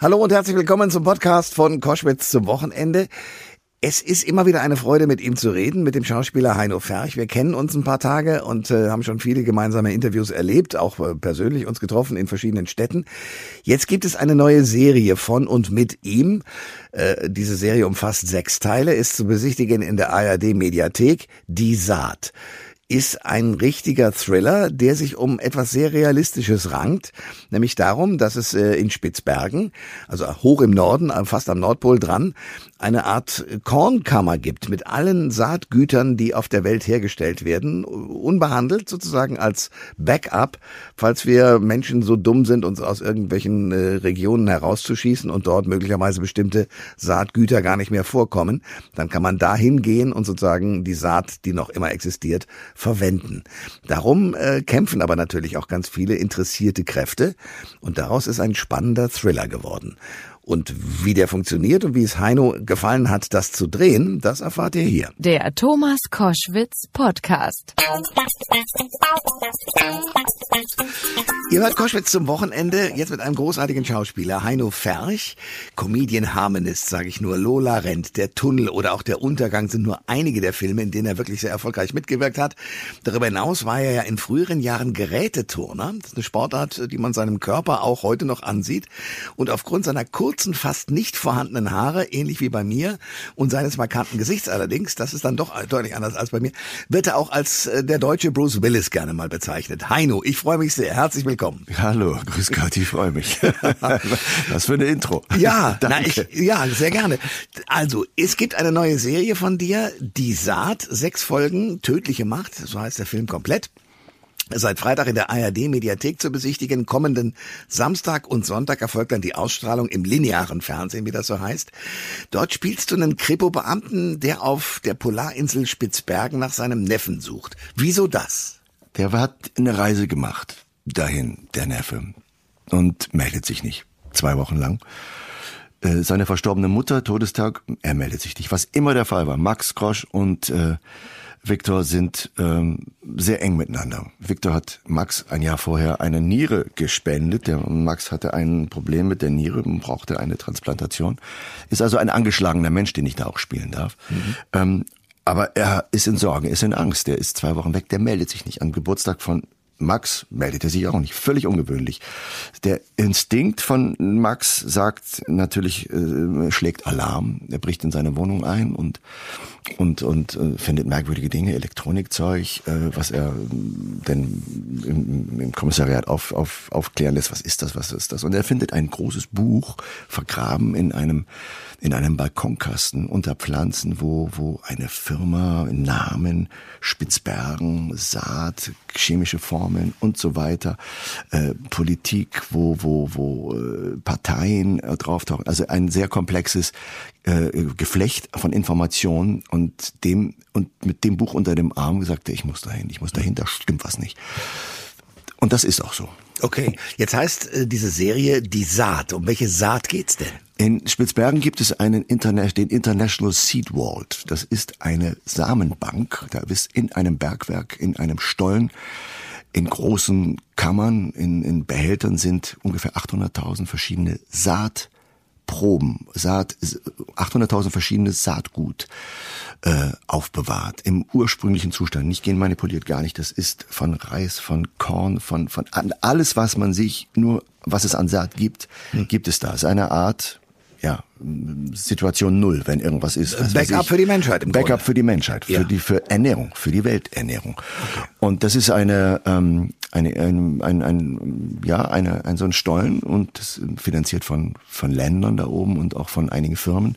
Hallo und herzlich willkommen zum Podcast von Koschwitz zum Wochenende. Es ist immer wieder eine Freude, mit ihm zu reden, mit dem Schauspieler Heino Ferch. Wir kennen uns ein paar Tage und äh, haben schon viele gemeinsame Interviews erlebt, auch äh, persönlich uns getroffen in verschiedenen Städten. Jetzt gibt es eine neue Serie von und mit ihm. Äh, diese Serie umfasst sechs Teile, ist zu besichtigen in der ARD Mediathek. Die Saat ist ein richtiger Thriller, der sich um etwas sehr Realistisches rankt, nämlich darum, dass es äh, in Spitzbergen, also hoch im Norden, äh, fast am Nordpol dran, eine Art Kornkammer gibt mit allen Saatgütern, die auf der Welt hergestellt werden, unbehandelt sozusagen als Backup, falls wir Menschen so dumm sind, uns aus irgendwelchen äh, Regionen herauszuschießen und dort möglicherweise bestimmte Saatgüter gar nicht mehr vorkommen, dann kann man dahin gehen und sozusagen die Saat, die noch immer existiert, verwenden. Darum äh, kämpfen aber natürlich auch ganz viele interessierte Kräfte und daraus ist ein spannender Thriller geworden. Und wie der funktioniert und wie es Heino gefallen hat, das zu drehen, das erfahrt ihr hier. Der Thomas Koschwitz Podcast. Ihr hört Koschwitz zum Wochenende, jetzt mit einem großartigen Schauspieler, Heino Ferch. Comedian Harmonist, sage ich nur. Lola Rent, Der Tunnel oder auch Der Untergang sind nur einige der Filme, in denen er wirklich sehr erfolgreich mitgewirkt hat. Darüber hinaus war er ja in früheren Jahren Geräteturner. Das ist eine Sportart, die man seinem Körper auch heute noch ansieht. Und aufgrund seiner kurzen kurzen, fast nicht vorhandenen Haare, ähnlich wie bei mir, und seines markanten Gesichts allerdings, das ist dann doch deutlich anders als bei mir, wird er auch als äh, der deutsche Bruce Willis gerne mal bezeichnet. Heino, ich freue mich sehr. Herzlich willkommen. Hallo, grüß Gott, ich freue mich. Was für eine Intro. Ja, na, ich, ja, sehr gerne. Also, es gibt eine neue Serie von dir, Die Saat, sechs Folgen, tödliche Macht, so heißt der Film komplett seit Freitag in der ARD Mediathek zu besichtigen. Kommenden Samstag und Sonntag erfolgt dann die Ausstrahlung im linearen Fernsehen, wie das so heißt. Dort spielst du einen Kripo-Beamten, der auf der Polarinsel Spitzbergen nach seinem Neffen sucht. Wieso das? Der hat eine Reise gemacht dahin, der Neffe, und meldet sich nicht. Zwei Wochen lang. Äh, seine verstorbene Mutter, Todestag, er meldet sich nicht. Was immer der Fall war. Max Grosch und äh, Victor sind ähm, sehr eng miteinander. Victor hat Max ein Jahr vorher eine Niere gespendet. Der Max hatte ein Problem mit der Niere und brauchte eine Transplantation. Ist also ein angeschlagener Mensch, den ich da auch spielen darf. Mhm. Ähm, aber er ist in Sorge, ist in Angst. Der ist zwei Wochen weg, der meldet sich nicht. Am Geburtstag von Max meldete sich auch nicht. Völlig ungewöhnlich. Der Instinkt von Max sagt natürlich, äh, schlägt Alarm. Er bricht in seine Wohnung ein und und und äh, findet merkwürdige Dinge, Elektronikzeug, äh, was er denn im, im Kommissariat auf, auf, aufklären lässt. Was ist das? Was ist das? Und er findet ein großes Buch vergraben in einem in einem Balkonkasten unter Pflanzen, wo, wo eine Firma, Namen, Spitzbergen, Saat, chemische Formeln und so weiter, äh, Politik, wo, wo, wo äh, Parteien äh, drauftauchen. Also ein sehr komplexes äh, Geflecht von Informationen und dem und mit dem Buch unter dem Arm gesagt, ich muss dahin, ich muss dahin, da stimmt was nicht. Und das ist auch so. Okay, jetzt heißt äh, diese Serie Die Saat. Um welche Saat geht's denn? In Spitzbergen gibt es einen Interna den International Seed Vault. Das ist eine Samenbank. Da ist in einem Bergwerk, in einem Stollen, in großen Kammern, in, in Behältern sind ungefähr 800.000 verschiedene Saat Proben, Saat, 800.000 verschiedenes Saatgut äh, aufbewahrt im ursprünglichen Zustand, nicht genmanipuliert, gar nicht. Das ist von Reis, von Korn, von von alles, was man sich nur, was es an Saat gibt, hm. gibt es da. Es ist eine Art ja, Situation Null, wenn irgendwas ist. Backup für die Menschheit. Im Backup Grunde. für die Menschheit, für ja. die für Ernährung, für die Welternährung. Okay. Und das ist eine, ähm, eine ein, ein, ein, ja, eine, ein so ein Stollen und das finanziert von von Ländern da oben und auch von einigen Firmen.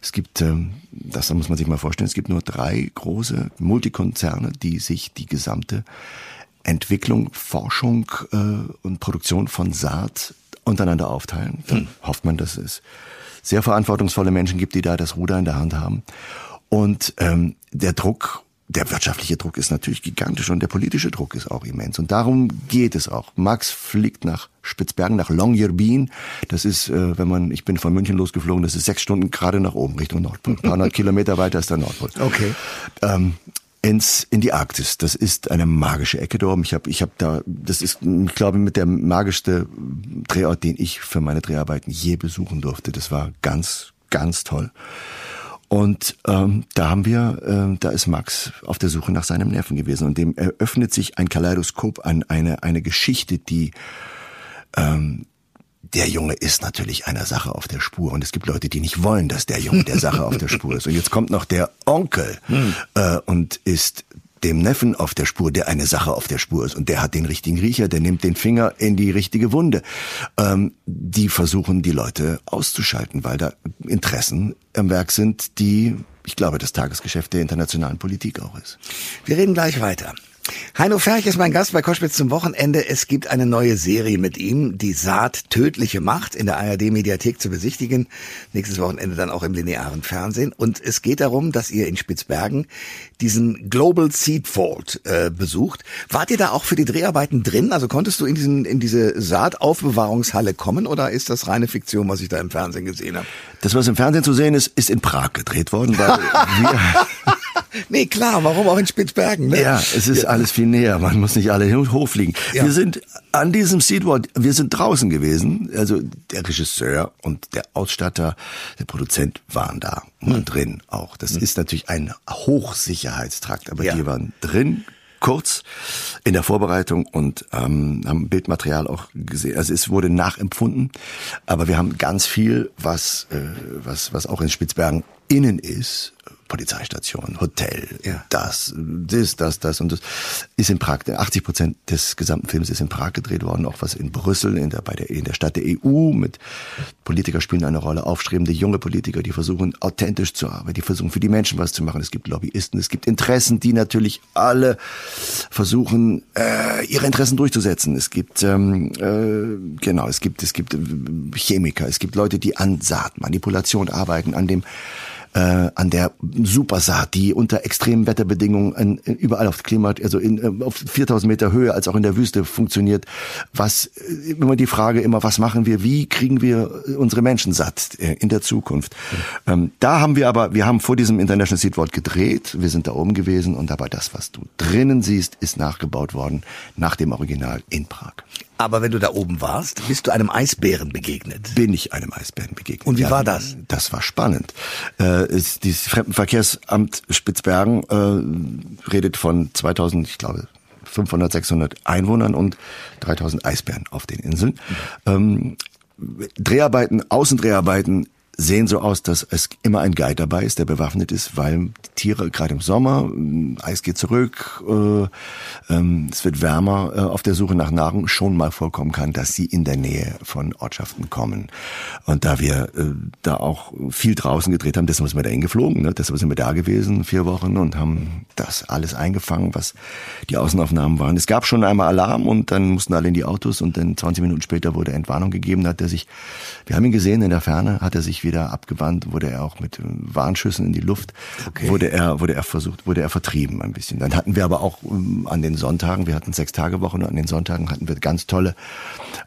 Es gibt, ähm, das muss man sich mal vorstellen, es gibt nur drei große Multikonzerne, die sich die gesamte Entwicklung, Forschung äh, und Produktion von Saat untereinander aufteilen. Dann hm. hofft man, dass es sehr verantwortungsvolle Menschen gibt, die da das Ruder in der Hand haben. Und ähm, der Druck, der wirtschaftliche Druck ist natürlich gigantisch und der politische Druck ist auch immens. Und darum geht es auch. Max fliegt nach Spitzbergen, nach Longyearbyen. Das ist, äh, wenn man, ich bin von München losgeflogen, das ist sechs Stunden gerade nach oben Richtung Nordpol. Ein paar hundert Kilometer weiter ist der Nordpol. Okay. Ähm, ins in die Arktis. Das ist eine magische Ecke dort. Ich habe ich hab da das ist ich glaube mit der magischste Drehort, den ich für meine Dreharbeiten je besuchen durfte. Das war ganz ganz toll. Und ähm, da haben wir, äh, da ist Max auf der Suche nach seinem Neffen gewesen und dem eröffnet sich ein Kaleidoskop an eine eine Geschichte, die ähm, der Junge ist natürlich einer Sache auf der Spur und es gibt Leute, die nicht wollen, dass der Junge der Sache auf der Spur ist. Und jetzt kommt noch der Onkel hm. äh, und ist dem Neffen auf der Spur, der eine Sache auf der Spur ist und der hat den richtigen Riecher, der nimmt den Finger in die richtige Wunde. Ähm, die versuchen die Leute auszuschalten, weil da Interessen am Werk sind, die ich glaube, das Tagesgeschäft der internationalen Politik auch ist. Wir reden gleich weiter. Heino Ferch ist mein Gast bei Koschwitz zum Wochenende. Es gibt eine neue Serie mit ihm, die Saat tödliche Macht, in der ARD-Mediathek zu besichtigen. Nächstes Wochenende dann auch im linearen Fernsehen. Und es geht darum, dass ihr in Spitzbergen diesen Global Seed Vault äh, besucht. Wart ihr da auch für die Dreharbeiten drin? Also konntest du in, diesen, in diese Saataufbewahrungshalle kommen oder ist das reine Fiktion, was ich da im Fernsehen gesehen habe? Das, was im Fernsehen zu sehen ist, ist in Prag gedreht worden, weil wir nee, klar, warum auch in Spitzbergen? Ne? Ja, es ist ja. alles viel näher. Man muss nicht alle hochfliegen. Ja. Wir sind an diesem Seedwall, wir sind draußen gewesen. Also der Regisseur und der Ausstatter, der Produzent waren da und hm. drin auch. Das hm. ist natürlich ein Hochsicherheitstrakt, aber ja. die waren drin kurz in der Vorbereitung und ähm, haben Bildmaterial auch gesehen. Also es wurde nachempfunden, aber wir haben ganz viel, was äh, was was auch in Spitzbergen innen ist, Polizeistation, Hotel, ja. das, das, das, das und das ist in Prag. 80 Prozent des gesamten Films ist in Prag gedreht worden, auch was in Brüssel, in der, bei der, in der Stadt der EU mit Politiker spielen eine Rolle, aufstrebende junge Politiker, die versuchen authentisch zu arbeiten, die versuchen für die Menschen was zu machen. Es gibt Lobbyisten, es gibt Interessen, die natürlich alle versuchen, äh, ihre Interessen durchzusetzen. Es gibt, ähm, äh, genau, es gibt, es gibt Chemiker, es gibt Leute, die an Saatmanipulation arbeiten, an dem äh, an der Supersaat, die unter extremen Wetterbedingungen in, in, überall auf Klima, also in, äh, auf 4000 Meter Höhe als auch in der Wüste funktioniert. Was äh, immer die Frage immer, was machen wir? Wie kriegen wir unsere Menschen satt äh, in der Zukunft? Mhm. Ähm, da haben wir aber, wir haben vor diesem International Seed Vault gedreht. Wir sind da oben gewesen und dabei das, was du drinnen siehst, ist nachgebaut worden nach dem Original in Prag. Aber wenn du da oben warst, bist du einem Eisbären begegnet. Bin ich einem Eisbären begegnet. Und wie ja, war das? Das war spannend. Äh, ist, dieses Fremdenverkehrsamt Spitzbergen äh, redet von 2000, ich glaube, 500, 600 Einwohnern und 3000 Eisbären auf den Inseln. Mhm. Ähm, Dreharbeiten, Außendreharbeiten sehen so aus, dass es immer ein Guide dabei ist, der bewaffnet ist, weil Tiere gerade im Sommer, äh, Eis geht zurück, äh, ähm, es wird wärmer, äh, auf der Suche nach Nahrung schon mal vorkommen kann, dass sie in der Nähe von Ortschaften kommen. Und da wir äh, da auch viel draußen gedreht haben, deshalb sind wir dahin geflogen, ne? deshalb sind wir da gewesen, vier Wochen und haben das alles eingefangen, was die Außenaufnahmen waren. Es gab schon einmal Alarm und dann mussten alle in die Autos und dann 20 Minuten später wurde Entwarnung gegeben, da hat er sich, wir haben ihn gesehen in der Ferne, hat er sich wieder abgewandt, wurde er auch mit Warnschüssen in die Luft, okay. wurde er, wurde er versucht, wurde er vertrieben ein bisschen. Dann hatten wir aber auch um, an den Sonntagen, wir hatten sechs Tage Woche und an den Sonntagen hatten wir ganz tolle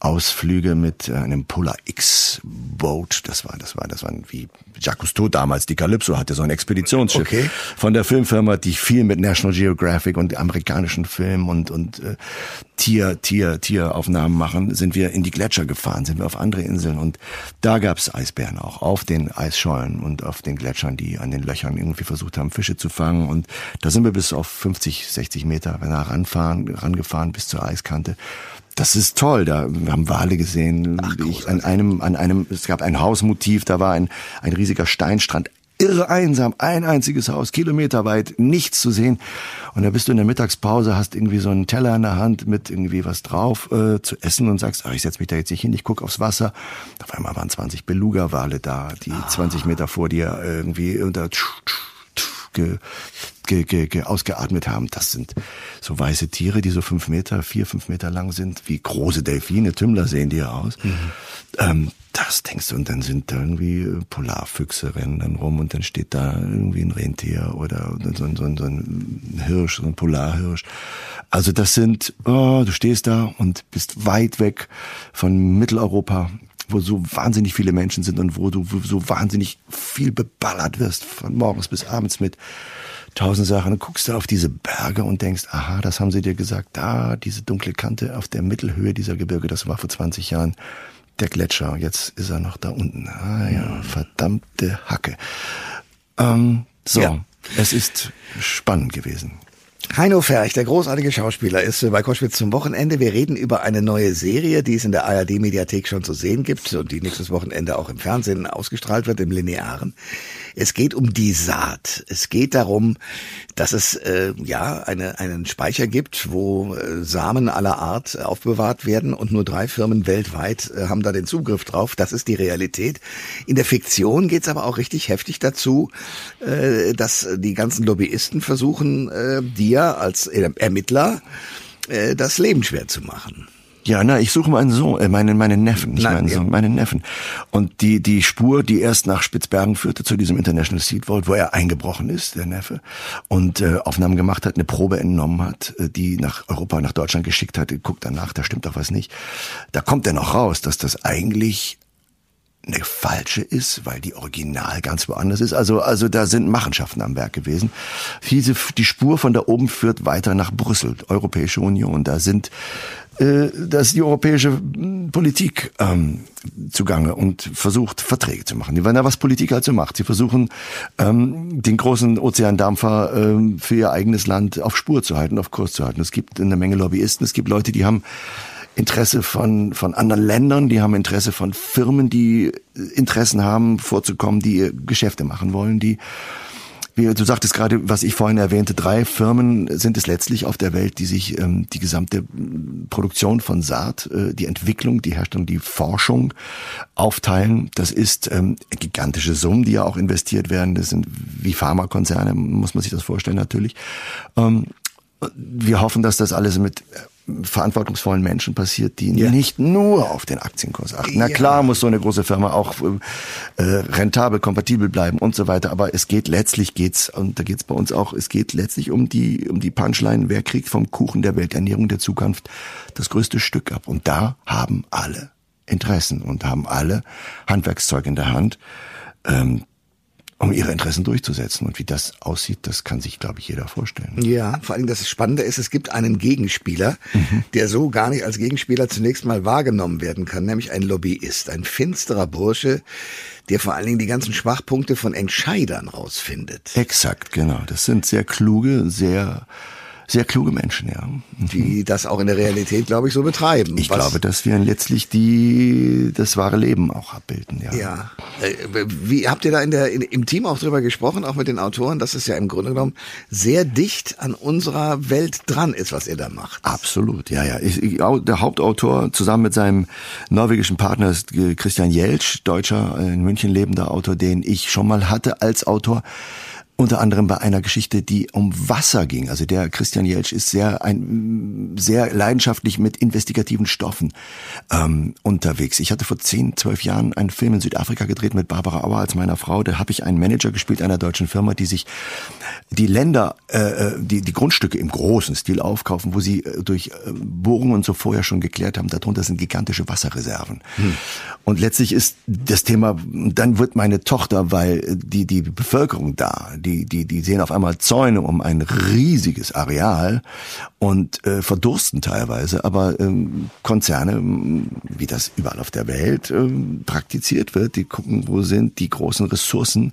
Ausflüge mit äh, einem Polar X Boat. Das war, das war, das war wie Jacques Cousteau damals, die Calypso hatte so ein Expeditionsschiff okay. von der Filmfirma, die viel mit National Geographic und amerikanischen Filmen und, und äh, Tier, Tier, Tieraufnahmen machen, sind wir in die Gletscher gefahren, sind wir auf andere Inseln und da gab's Eisbären auch auf den Eisschollen und auf den Gletschern, die an den Löchern irgendwie versucht haben, Fische zu fangen und da sind wir bis auf 50, 60 Meter ranfahren, rangefahren bis zur Eiskante. Das ist toll. Da wir haben Wale gesehen. Ach, an einem, an einem, es gab ein Hausmotiv. Da war ein ein riesiger Steinstrand irre einsam, ein einziges Haus, kilometerweit, nichts zu sehen. Und da bist du in der Mittagspause, hast irgendwie so einen Teller in der Hand mit irgendwie was drauf äh, zu essen und sagst, ach, ich setz mich da jetzt nicht hin, ich guck aufs Wasser. Auf einmal waren 20 Beluga-Wale da, die ah. 20 Meter vor dir irgendwie unter ge, ge, ge, ge, ausgeatmet haben. Das sind so weiße Tiere, die so fünf Meter, vier, fünf Meter lang sind, wie große Delfine, Tümmler sehen die ja aus. Mhm. Ähm, das denkst du, und dann sind da irgendwie Polarfüchse rennen dann rum und dann steht da irgendwie ein Rentier oder so, so, so ein Hirsch, so ein Polarhirsch. Also das sind, oh, du stehst da und bist weit weg von Mitteleuropa, wo so wahnsinnig viele Menschen sind und wo du so wahnsinnig viel beballert wirst, von morgens bis abends mit tausend Sachen. Du guckst da auf diese Berge und denkst, aha, das haben sie dir gesagt. Da, diese dunkle Kante auf der Mittelhöhe dieser Gebirge, das war vor 20 Jahren der Gletscher. Jetzt ist er noch da unten. Ah ja, verdammte Hacke. Ähm, so, ja. es ist spannend gewesen. Heino Ferch, der großartige Schauspieler, ist bei Koschwitz zum Wochenende. Wir reden über eine neue Serie, die es in der ARD-Mediathek schon zu sehen gibt und die nächstes Wochenende auch im Fernsehen ausgestrahlt wird, im Linearen. Es geht um die Saat. Es geht darum, dass es äh, ja eine, einen Speicher gibt, wo äh, Samen aller Art aufbewahrt werden und nur drei Firmen weltweit äh, haben da den Zugriff drauf. Das ist die Realität. In der Fiktion geht es aber auch richtig heftig dazu, äh, dass die ganzen Lobbyisten versuchen, äh, dir als Ermittler äh, das Leben schwer zu machen. Ja, na, ich suche meinen Sohn, äh, meinen, meinen Neffen, nicht Nein, meinen Sohn, meinen Neffen. Und die, die Spur, die erst nach Spitzbergen führte, zu diesem International Seed Vault, wo er eingebrochen ist, der Neffe, und äh, Aufnahmen gemacht hat, eine Probe entnommen hat, äh, die nach Europa, nach Deutschland geschickt hat, guckt danach, da stimmt doch was nicht. Da kommt er noch raus, dass das eigentlich eine falsche ist, weil die Original ganz woanders ist. Also, also da sind Machenschaften am Werk gewesen. Diese, die Spur von da oben führt weiter nach Brüssel, Europäische Union. Da sind äh, da ist die europäische hm, Politik ähm, zugange und versucht Verträge zu machen. Die wollen da was Politik halt so macht. Sie versuchen ähm, den großen Ozeandampfer ähm, für ihr eigenes Land auf Spur zu halten, auf Kurs zu halten. Es gibt eine Menge Lobbyisten, es gibt Leute, die haben Interesse von, von anderen Ländern, die haben Interesse von Firmen, die Interessen haben, vorzukommen, die Geschäfte machen wollen, die wie du sagtest gerade, was ich vorhin erwähnte, drei Firmen sind es letztlich auf der Welt, die sich ähm, die gesamte Produktion von Saat, äh, die Entwicklung, die Herstellung, die Forschung aufteilen. Das ist ähm, gigantische Summen, die ja auch investiert werden. Das sind wie Pharmakonzerne, muss man sich das vorstellen natürlich. Ähm, wir hoffen, dass das alles mit verantwortungsvollen Menschen passiert, die ja. nicht nur auf den Aktienkurs achten. Na klar muss so eine große Firma auch äh, rentabel, kompatibel bleiben und so weiter, aber es geht letztlich geht's und da geht's bei uns auch, es geht letztlich um die um die Punchline, wer kriegt vom Kuchen der Welternährung der Zukunft das größte Stück ab und da haben alle Interessen und haben alle Handwerkszeug in der Hand. Ähm, um ihre Interessen durchzusetzen. Und wie das aussieht, das kann sich, glaube ich, jeder vorstellen. Ja, vor allem das Spannende ist, es gibt einen Gegenspieler, mhm. der so gar nicht als Gegenspieler zunächst mal wahrgenommen werden kann, nämlich ein Lobbyist, ein finsterer Bursche, der vor allen Dingen die ganzen Schwachpunkte von Entscheidern rausfindet. Exakt, genau. Das sind sehr kluge, sehr sehr kluge Menschen, ja. Die das auch in der Realität, glaube ich, so betreiben. Ich glaube, dass wir letztlich die, das wahre Leben auch abbilden, ja. Ja. Äh, wie habt ihr da in der, in, im Team auch drüber gesprochen, auch mit den Autoren, dass es ja im Grunde genommen sehr dicht an unserer Welt dran ist, was ihr da macht? Absolut, ja, ja. Ich, ich, der Hauptautor zusammen mit seinem norwegischen Partner ist Christian Jelsch, deutscher, in München lebender Autor, den ich schon mal hatte als Autor unter anderem bei einer Geschichte, die um Wasser ging. Also der Christian Jelsch ist sehr ein, sehr leidenschaftlich mit investigativen Stoffen ähm, unterwegs. Ich hatte vor zehn, zwölf Jahren einen Film in Südafrika gedreht mit Barbara Auer als meiner Frau. Da habe ich einen Manager gespielt einer deutschen Firma, die sich die Länder, äh, äh, die die Grundstücke im großen Stil aufkaufen, wo sie äh, durch äh, Bohrungen und so vorher schon geklärt haben. Darunter sind gigantische Wasserreserven. Hm. Und letztlich ist das Thema. Dann wird meine Tochter, weil die die Bevölkerung da die, die, die sehen auf einmal Zäune um ein riesiges Areal und äh, verdursten teilweise, aber ähm, Konzerne, wie das überall auf der Welt äh, praktiziert wird, die gucken, wo sind die großen Ressourcen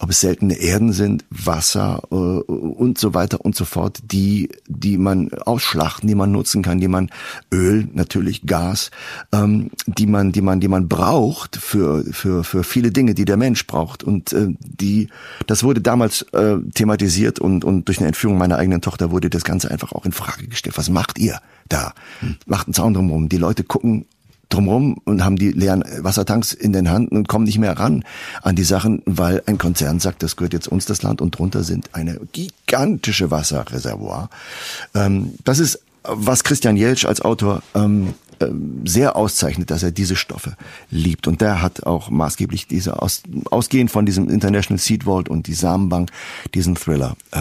ob es seltene Erden sind, Wasser äh, und so weiter und so fort, die die man ausschlachten, die man nutzen kann, die man Öl, natürlich Gas, ähm, die man die man die man braucht für für für viele Dinge, die der Mensch braucht und äh, die das wurde damals äh, thematisiert und und durch eine Entführung meiner eigenen Tochter wurde das Ganze einfach auch in Frage gestellt. Was macht ihr da? Hm. Macht einen Zaun drumherum. Die Leute gucken drumherum und haben die leeren Wassertanks in den Händen und kommen nicht mehr ran an die Sachen, weil ein Konzern sagt, das gehört jetzt uns das Land und drunter sind eine gigantische Wasserreservoir. Ähm, das ist, was Christian Jelsch als Autor ähm, ähm, sehr auszeichnet, dass er diese Stoffe liebt. Und der hat auch maßgeblich diese, aus, ausgehend von diesem International Seed Vault und die Samenbank, diesen Thriller äh,